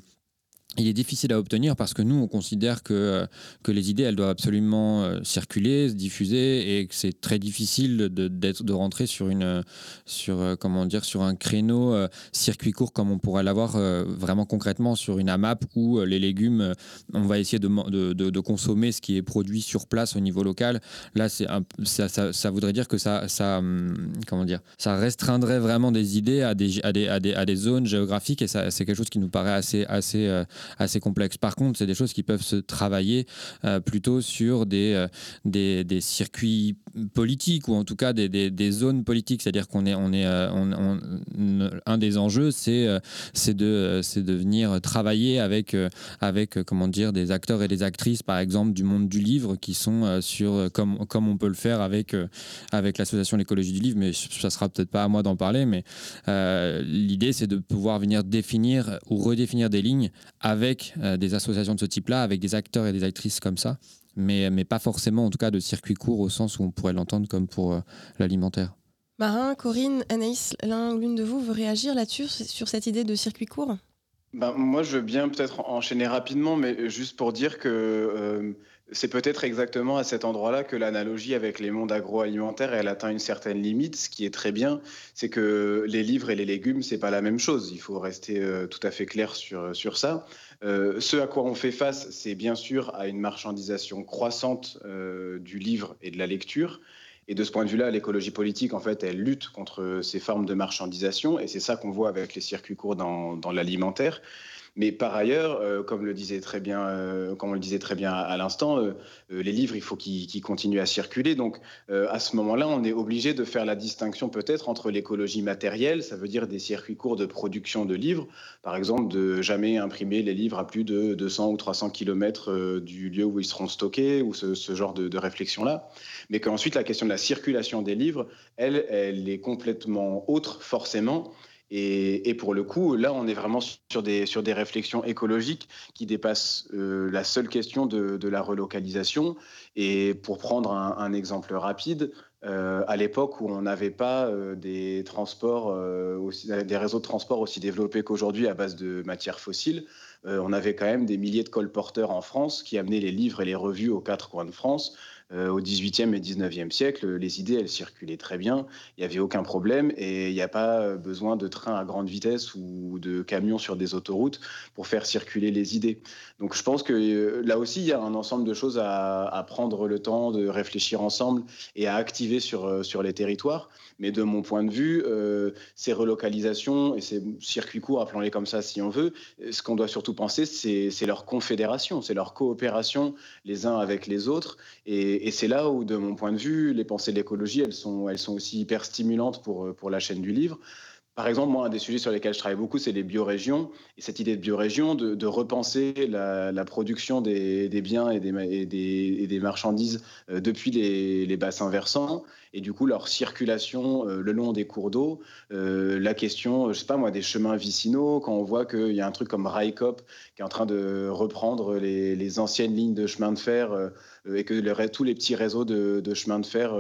il est difficile à obtenir parce que nous, on considère que, euh, que les idées, elles doivent absolument euh, circuler, se diffuser et que c'est très difficile de, de rentrer sur, une, sur, euh, comment dire, sur un créneau circuit court comme on pourrait l'avoir vraiment concrètement sur une AMAP où les légumes, on va essayer de, de, consommer ce qui est produit sur place au niveau local. Là, c'est ça, voudrait dire que ça, ça, hum, comment dire, ça restreindrait vraiment des idées à des, à des, à des, à des zones géographiques et c'est quelque chose qui nous paraît assez, assez assez complexe. Par contre, c'est des choses qui peuvent se travailler euh, plutôt sur des, euh, des, des, circuits politiques ou en tout cas des, des, zones politiques. C'est-à-dire qu'on est, on est, euh, un des enjeux, c'est c'est de, de venir travailler avec, avec comment dire, des acteurs et des actrices, par exemple, du monde du livre, qui sont sur, comme, comme on peut le faire avec, avec l'association L'écologie du livre, mais ça sera peut-être pas à moi d'en parler, mais l'idée, c'est de pouvoir venir définir ou redéfinir des lignes avec euh, des associations de ce type-là, avec des acteurs et des actrices comme ça, mais, mais pas forcément en tout cas de circuit court au sens où on pourrait l'entendre comme pour euh, l'alimentaire. Marin, Corinne, Anaïs, l'un ou l'une de vous veut réagir là-dessus, sur cette idée de circuit court? Ben, Moi, je veux bien peut-être enchaîner rapidement, mais juste pour dire que euh, c'est peut-être exactement à cet endroit-là que l'analogie avec les mondes agroalimentaires, elle atteint une certaine limite. Ce qui est très bien, c'est que les livres et les légumes, c'est pas la même chose. Il faut rester euh, tout à fait clair sur, sur ça. Euh, ce à quoi on fait face, c'est bien sûr à une marchandisation croissante euh, du livre et de la lecture. Et de ce point de vue-là, l'écologie politique, en fait, elle lutte contre ces formes de marchandisation. Et c'est ça qu'on voit avec les circuits courts dans, dans l'alimentaire. Mais par ailleurs, euh, euh, comme on le disait très bien à, l'instant, euh, les livres, il faut qu'ils continuent à circuler. Donc, à ce moment-là, on est obligé de faire la distinction peut-être entre l'écologie matérielle, ça veut dire des circuits courts de production de livres, par exemple de jamais imprimer les livres à plus de 200 ou 300 km du lieu où ils seront stockés, ou ce, genre de, de réflexion-là. Mais qu'ensuite, la question de la circulation des livres, elle, elle est complètement autre, forcément. Et, pour le coup, là, on est vraiment sur des, sur des réflexions écologiques qui dépassent euh, la seule question de, la relocalisation. Et pour prendre un, exemple rapide, euh, à l'époque où on n'avait pas euh, des transports, des réseaux de transport aussi développés qu'aujourd'hui à base de matières fossiles, on avait quand même des milliers de colporteurs en France qui amenaient les livres et les revues aux quatre coins de France. Euh, au 18e et 19e siècle, les idées, elles circulaient très bien, il n'y avait aucun problème et il n'y a pas besoin de trains à grande vitesse ou de camions sur des autoroutes pour faire circuler les idées. Donc je pense que euh, là aussi, il y a un ensemble de choses à, prendre le temps de réfléchir ensemble et à activer sur, euh, sur les territoires. Mais de mon point de vue, ces relocalisations et ces circuits courts, appelons-les comme ça si on veut, ce qu'on doit surtout penser, c'est leur confédération, c'est leur coopération les uns avec les autres. Et et, c'est là où, de mon point de vue, les pensées de l'écologie, elles sont, elles sont aussi hyper stimulantes pour, pour la chaîne du livre. Par exemple, moi, un des sujets sur lesquels je travaille beaucoup, c'est les biorégions. Et cette idée de biorégion, de, de repenser la, production des, biens et des, des, marchandises euh, depuis les, les, bassins versants, et du coup leur circulation euh, le long des cours d'eau. Euh, la question, je sais pas moi, des chemins vicinaux, quand on voit qu'il y a un truc comme Raikop qui est en train de reprendre les, anciennes lignes de chemin de fer et que tous les petits réseaux de, de chemin de fer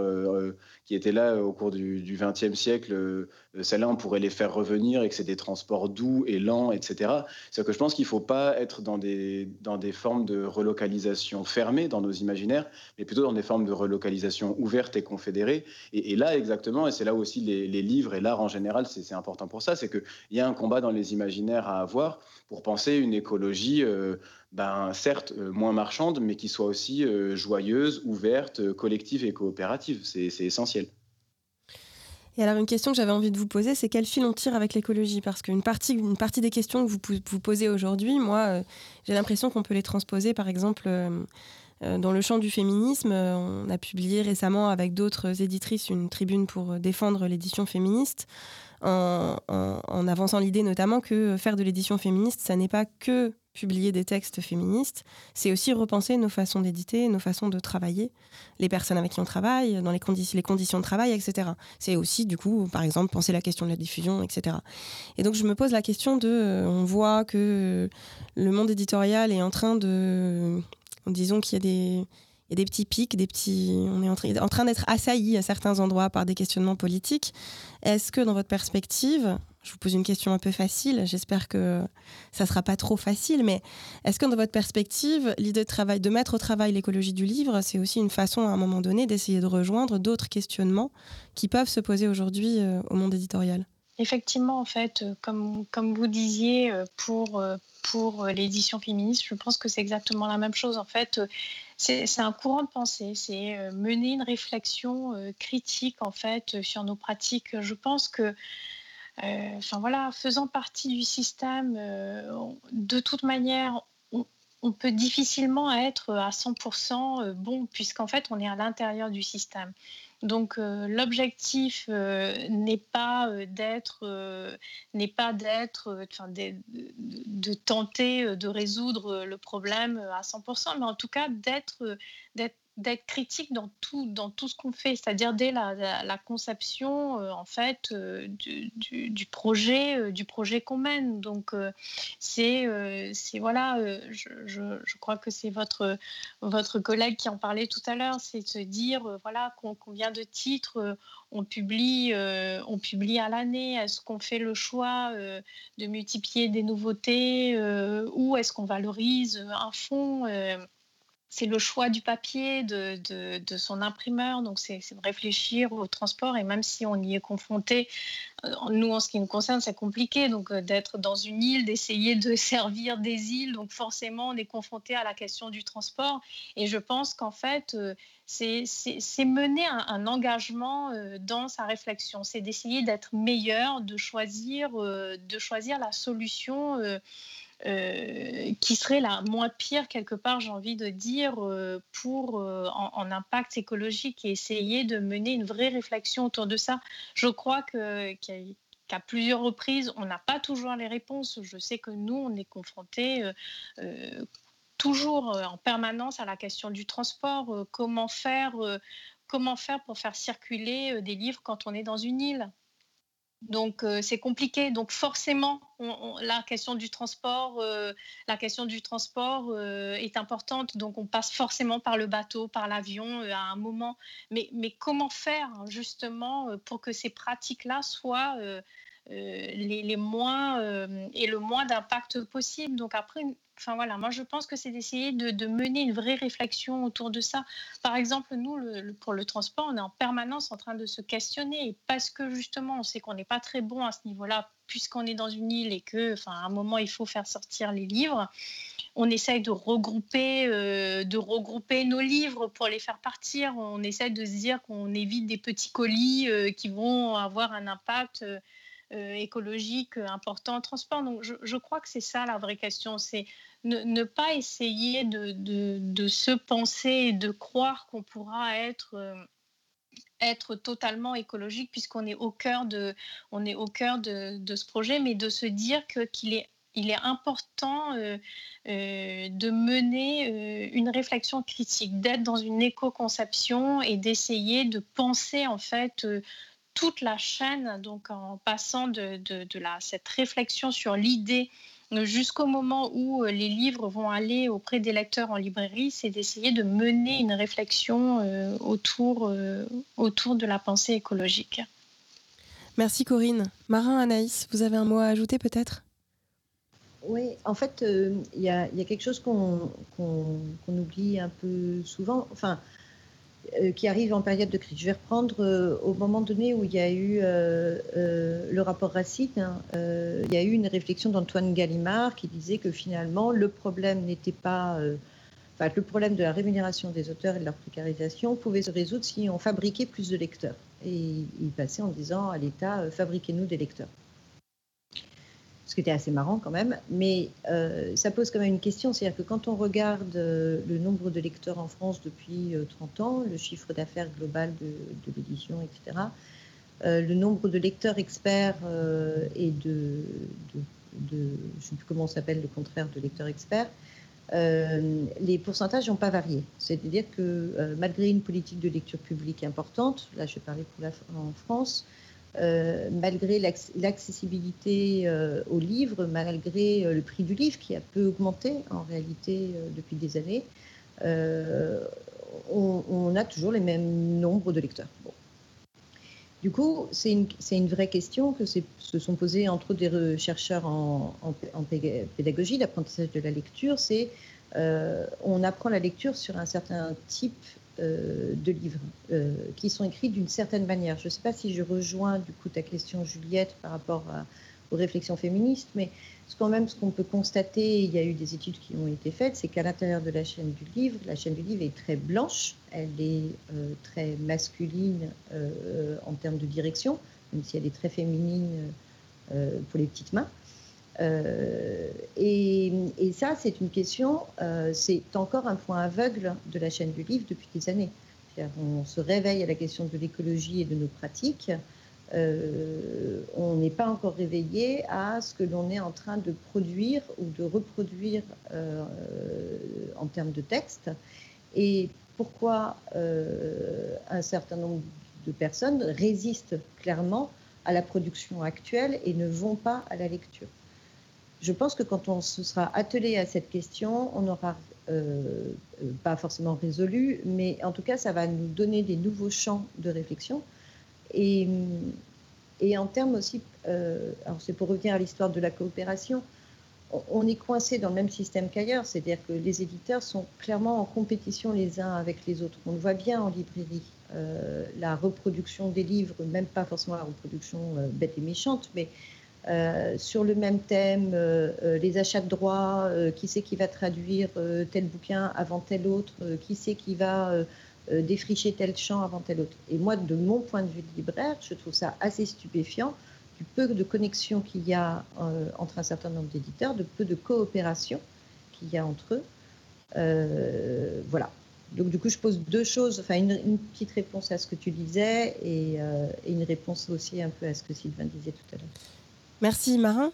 qui étaient là au cours du XXe siècle, celles-là, on pourrait les faire revenir et que c'est des transports doux et lents, etc. C'est que je pense qu'il ne faut pas être dans des, dans des formes de relocalisation fermées dans nos imaginaires, mais plutôt dans des formes de relocalisation ouvertes et confédérées. Et, là, exactement, et c'est là aussi les, les livres et l'art en général, c'est important pour ça, c'est qu'il y a un combat dans les imaginaires à avoir pour penser une écologie. Euh, ben, certes euh, moins marchande, mais qui soit aussi euh, joyeuse, ouverte, collective et coopérative. C'est essentiel. Et alors une question que j'avais envie de vous poser, c'est quel fil on tire avec l'écologie? Parce qu'une partie, une partie des questions que vous vous posez aujourd'hui, moi, j'ai l'impression qu'on peut les transposer, par exemple, dans le champ du féminisme. on a publié récemment avec d'autres éditrices une tribune pour défendre l'édition féministe en, avançant l'idée notamment que faire de l'édition féministe, ça n'est pas que publier des textes féministes, c'est aussi repenser nos façons d'éditer, nos façons de travailler, les personnes avec qui on travaille, dans les, les conditions de travail, etc. C'est aussi, du coup, par exemple, penser la question de la diffusion, etc. Et donc, je me pose la question de, euh, on voit que le monde éditorial est en train de, disons qu'il y a des, petits pics, des petits, on est en train d'être assailli à certains endroits par des questionnements politiques. Est-ce que, dans votre perspective, je vous pose une question un peu facile, j'espère que ça ne sera pas trop facile, mais est-ce que dans votre perspective, l'idée de mettre au travail l'écologie du livre, c'est aussi une façon à un moment donné d'essayer de rejoindre d'autres questionnements qui peuvent se poser aujourd'hui euh, au monde éditorial? Effectivement, en fait, euh, comme, comme vous disiez, euh, pour, pour l'édition féministe, je pense que c'est exactement la même chose. En fait, c'est un courant de pensée, c'est mener une réflexion critique, en fait, sur nos pratiques. Je pense que euh, enfin voilà, faisant partie du système, euh, de toute manière, on, peut difficilement être à 100% euh, bon, puisqu'en fait, on est à l'intérieur du système. Donc l'objectif n'est pas d'être, n'est pas d'être, de, de, tenter de résoudre le problème à 100%, mais en tout cas d'être, d'être d'être critique dans tout, ce qu'on fait, c'est-à-dire dès la, conception euh, en fait euh, du, du, projet, euh, du projet qu'on mène. Donc c'est, voilà, je, crois que c'est votre votre collègue qui en parlait tout à l'heure, c'est de se dire voilà combien de titres on publie, on publie à l'année. Est-ce qu'on fait le choix de multiplier des nouveautés ou est-ce qu'on valorise un fond c'est le choix du papier, de, de, son imprimeur. Donc, c'est réfléchir au transport. Et même si on y est confronté, euh, nous, en ce qui nous concerne, c'est compliqué. Donc, euh, d'être dans une île, d'essayer de (laughs) servir des îles. Donc, forcément, on est confronté à la question du transport. Et je pense qu'en fait, euh, c'est mener un, engagement dans sa réflexion. C'est d'essayer d'être meilleur, de choisir, de choisir la solution euh, qui serait la moins pire quelque part, j'ai envie de dire, euh, pour euh, en, impact écologique et essayer de mener une vraie réflexion autour de ça. Je crois que qu'à plusieurs reprises, on n'a pas toujours les réponses. Je sais que nous, on est confrontés toujours en permanence à la question du transport. comment faire Comment faire pour faire circuler des livres quand on est dans une île? Donc euh, c'est compliqué. Donc forcément, la question du transport, euh, la question du transport euh, est importante. Donc on passe forcément par le bateau, par l'avion à un moment. Mais, mais comment faire justement pour que ces pratiques-là soient les, les, moins et le moins d'impact possible. Donc après, Enfin voilà, moi je pense que c'est d'essayer de, mener une vraie réflexion autour de ça. Par exemple, nous, pour le transport, on est en permanence en train de se questionner et parce que justement, on sait qu'on n'est pas très bon à ce niveau-là, puisqu'on est dans une île et que, enfin, à un moment, il faut faire sortir les livres. On essaye de regrouper, euh, de regrouper nos livres pour les faire partir. On essaye de se dire qu'on évite des petits colis euh, qui vont avoir un impact. Euh, euh, écologique important en transport. Donc je, crois que c'est ça la vraie question, c'est ne, pas essayer de, se penser et de croire qu'on pourra être euh, être totalement écologique puisqu'on est au cœur de on est au cœur de, ce projet, mais de se dire qu'il est important euh, de mener une réflexion critique, d'être dans une éco-conception et d'essayer de penser en fait toute la chaîne, donc en passant de, de, la, cette réflexion sur l'idée jusqu'au moment où euh, les livres vont aller auprès des lecteurs en librairie, c'est d'essayer de mener une réflexion euh, autour, euh, autour de la pensée écologique. Merci Corinne. Marin, Anaïs, vous avez un mot à ajouter peut-être? Oui, en fait, il y, a quelque chose qu'on oublie un peu souvent. Enfin, euh, qui arrive en période de crise. Je vais reprendre euh, au moment donné où il y a eu euh, le rapport Racine, hein, il y a eu une réflexion d'Antoine Gallimard qui disait que finalement le problème n'était pas, le problème de la rémunération des auteurs et de leur précarisation pouvait se résoudre si on fabriquait plus de lecteurs. Et il passait en disant à l'État fabriquez-nous des lecteurs ce qui était assez marrant quand même. Mais euh, ça pose quand même une question, c'est-à-dire que quand on regarde euh, le nombre de lecteurs en France depuis 30 euh, ans, le chiffre d'affaires global de, l'édition, etc., le nombre de lecteurs experts et de, je ne sais plus comment s'appelle le contraire de lecteurs experts, les pourcentages n'ont pas varié. C'est-à-dire que malgré une politique de lecture publique importante, là je vais parler pour la, en France, euh, malgré l'accessibilité euh, aux livres, malgré euh, le prix du livre qui a peu augmenté en réalité depuis des années, on, a toujours les mêmes nombres de lecteurs. Du coup, c'est une, vraie question que se sont posées entre des chercheurs en, en pédagogie, l'apprentissage de la lecture, c'est on apprend la lecture sur un certain type euh, de livres euh, qui sont écrits d'une certaine manière. Je ne sais pas si je rejoins du coup ta question, Juliette, par rapport aux réflexions féministes, mais quand même ce qu'on peut constater, il y a eu des études qui ont été faites, c'est qu'à l'intérieur de la chaîne du livre, la chaîne du livre est très blanche, elle est euh, très masculine en termes de direction, même si elle est très féminine pour les petites mains. Euh, et, ça, c'est une question, euh, c'est encore un point aveugle de la chaîne du livre depuis des années. On se réveille à la question de l'écologie et de nos pratiques. Euh, on n'est pas encore réveillé à ce que l'on est en train de produire ou de reproduire en termes de texte. Et pourquoi un certain nombre de personnes résistent clairement à la production actuelle et ne vont pas à la lecture? Je pense que quand on se sera attelé à cette question, on n'aura euh, pas forcément résolu, mais en tout cas, ça va nous donner des nouveaux champs de réflexion. Et, en termes aussi, euh, alors c'est pour revenir à l'histoire de la coopération, on, est coincé dans le même système qu'ailleurs, c'est-à-dire que les éditeurs sont clairement en compétition les uns avec les autres. On le voit bien en librairie. Euh, la reproduction des livres, même pas forcément la reproduction bête et méchante, mais euh, sur le même thème, euh, euh, les achats de droits, qui c'est qui va traduire tel bouquin avant tel autre, qui c'est qui va défricher tel champ avant tel autre. Et moi, de mon point de vue de libraire, je trouve ça assez stupéfiant du peu de connexion qu'il y a entre un certain nombre d'éditeurs, de peu de coopération qu'il y a entre eux. voilà. Donc du coup, je pose deux choses, enfin une, petite réponse à ce que tu disais et, et une réponse aussi un peu à ce que Sylvain disait tout à l'heure. Merci Marin.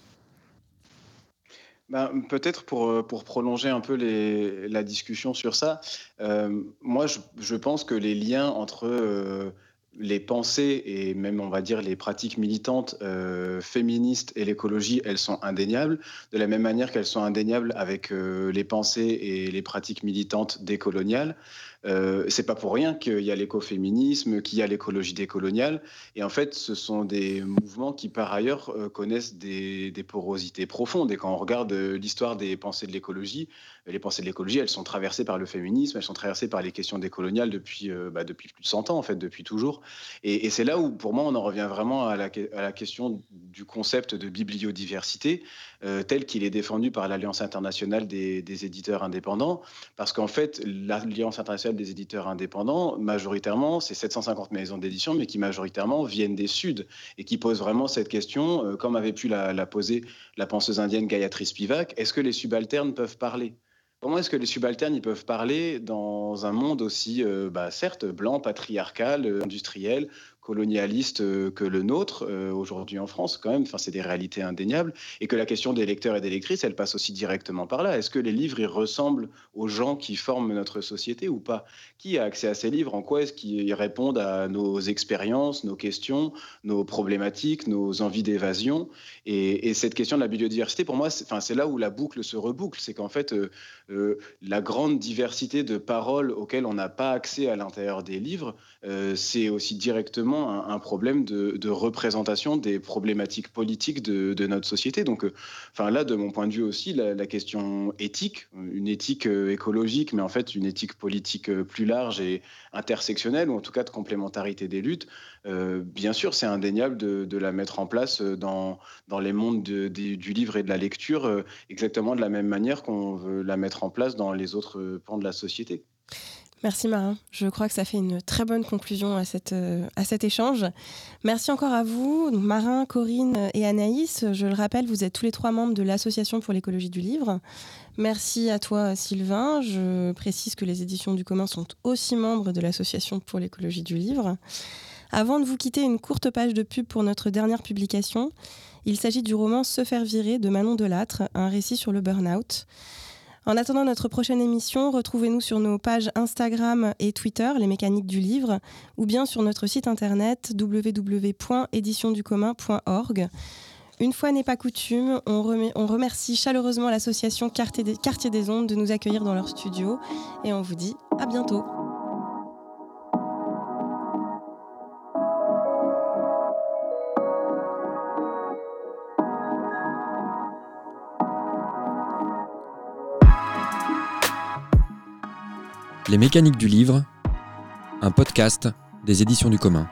Ben, peut-être pour, euh, pour prolonger un peu la discussion sur ça, euh, moi je, je, pense que les liens entre euh, les pensées et même on va dire les pratiques militantes féministes et l'écologie, elles sont indéniables, de la même manière qu'elles sont indéniables avec les pensées et les pratiques militantes décoloniales. Euh, c'est pas pour rien qu'il y a l'écoféminisme, qu'il y a l'écologie décoloniale. Et en fait, ce sont des mouvements qui, par ailleurs, euh, connaissent des, porosités profondes. Et quand on regarde euh, l'histoire des pensées de l'écologie, les pensées de l'écologie, elles sont traversées par le féminisme, elles sont traversées par les questions décoloniales depuis, bah, plus de 100 ans, en fait, depuis toujours. Et, c'est là où, pour moi, on en revient vraiment à la, question du concept de bibliodiversité, tel qu'il est défendu par l'Alliance internationale des éditeurs indépendants. Parce qu'en fait, l'Alliance internationale des éditeurs indépendants, majoritairement, c'est 750 maisons d'édition, mais qui majoritairement viennent des Suds et qui posent vraiment cette question, euh, comme avait pu la, poser la penseuse indienne Gayatri Spivak, est-ce que les subalternes peuvent parler? Comment est-ce que les subalternes ils peuvent parler dans un monde aussi, euh, bah, certes, blanc, patriarcal, euh, industriel, colonialiste euh, que le nôtre euh, aujourd'hui en France, quand même. Enfin, c'est des réalités indéniables. Et que la question des lecteurs et des lectrices, elle passe aussi directement par là. Est-ce que les livres, ils ressemblent aux gens qui forment notre société ou pas? Qui a accès à ces livres? En quoi est-ce qu'ils répondent à nos expériences, nos questions, nos problématiques, nos envies d'évasion? Et, cette question de la biodiversité, pour moi, c'est là où la boucle se reboucle. C'est qu'en fait, euh, la grande diversité de paroles auxquelles on n'a pas accès à l'intérieur des livres, c'est aussi directement un, problème de, représentation des problématiques politiques de, notre société. Donc, euh, là, de mon point de vue aussi, la, question éthique, une éthique euh, écologique, mais en fait une éthique politique euh, plus large et intersectionnelle, ou en tout cas de complémentarité des luttes, bien sûr, c'est indéniable de, la mettre en place dans les mondes du livre et de la lecture, exactement de la même manière qu'on veut la mettre en place dans les autres pans de la société. Merci Marin. Je crois que ça fait une très bonne conclusion à, euh, cet échange. Merci encore à vous, Marin, Corinne et Anaïs. Je le rappelle, vous êtes tous les trois membres de l'Association pour l'écologie du livre. Merci à toi Sylvain. Je précise que les éditions du commun sont aussi membres de l'Association pour l'écologie du livre. Avant de vous quitter, une courte page de pub pour notre dernière publication. Il s'agit du roman Se faire virer de Manon Delattre, un récit sur le burn-out. En attendant notre prochaine émission, retrouvez-nous sur nos pages Instagram et Twitter, les mécaniques du livre, ou bien sur notre site internet www.éditionducommun.org. Une fois n'est pas coutume, on, remercie chaleureusement l'association Quartier des Ondes de nous accueillir dans leur studio et on vous dit à bientôt. Les mécaniques du livre, un podcast des éditions du commun.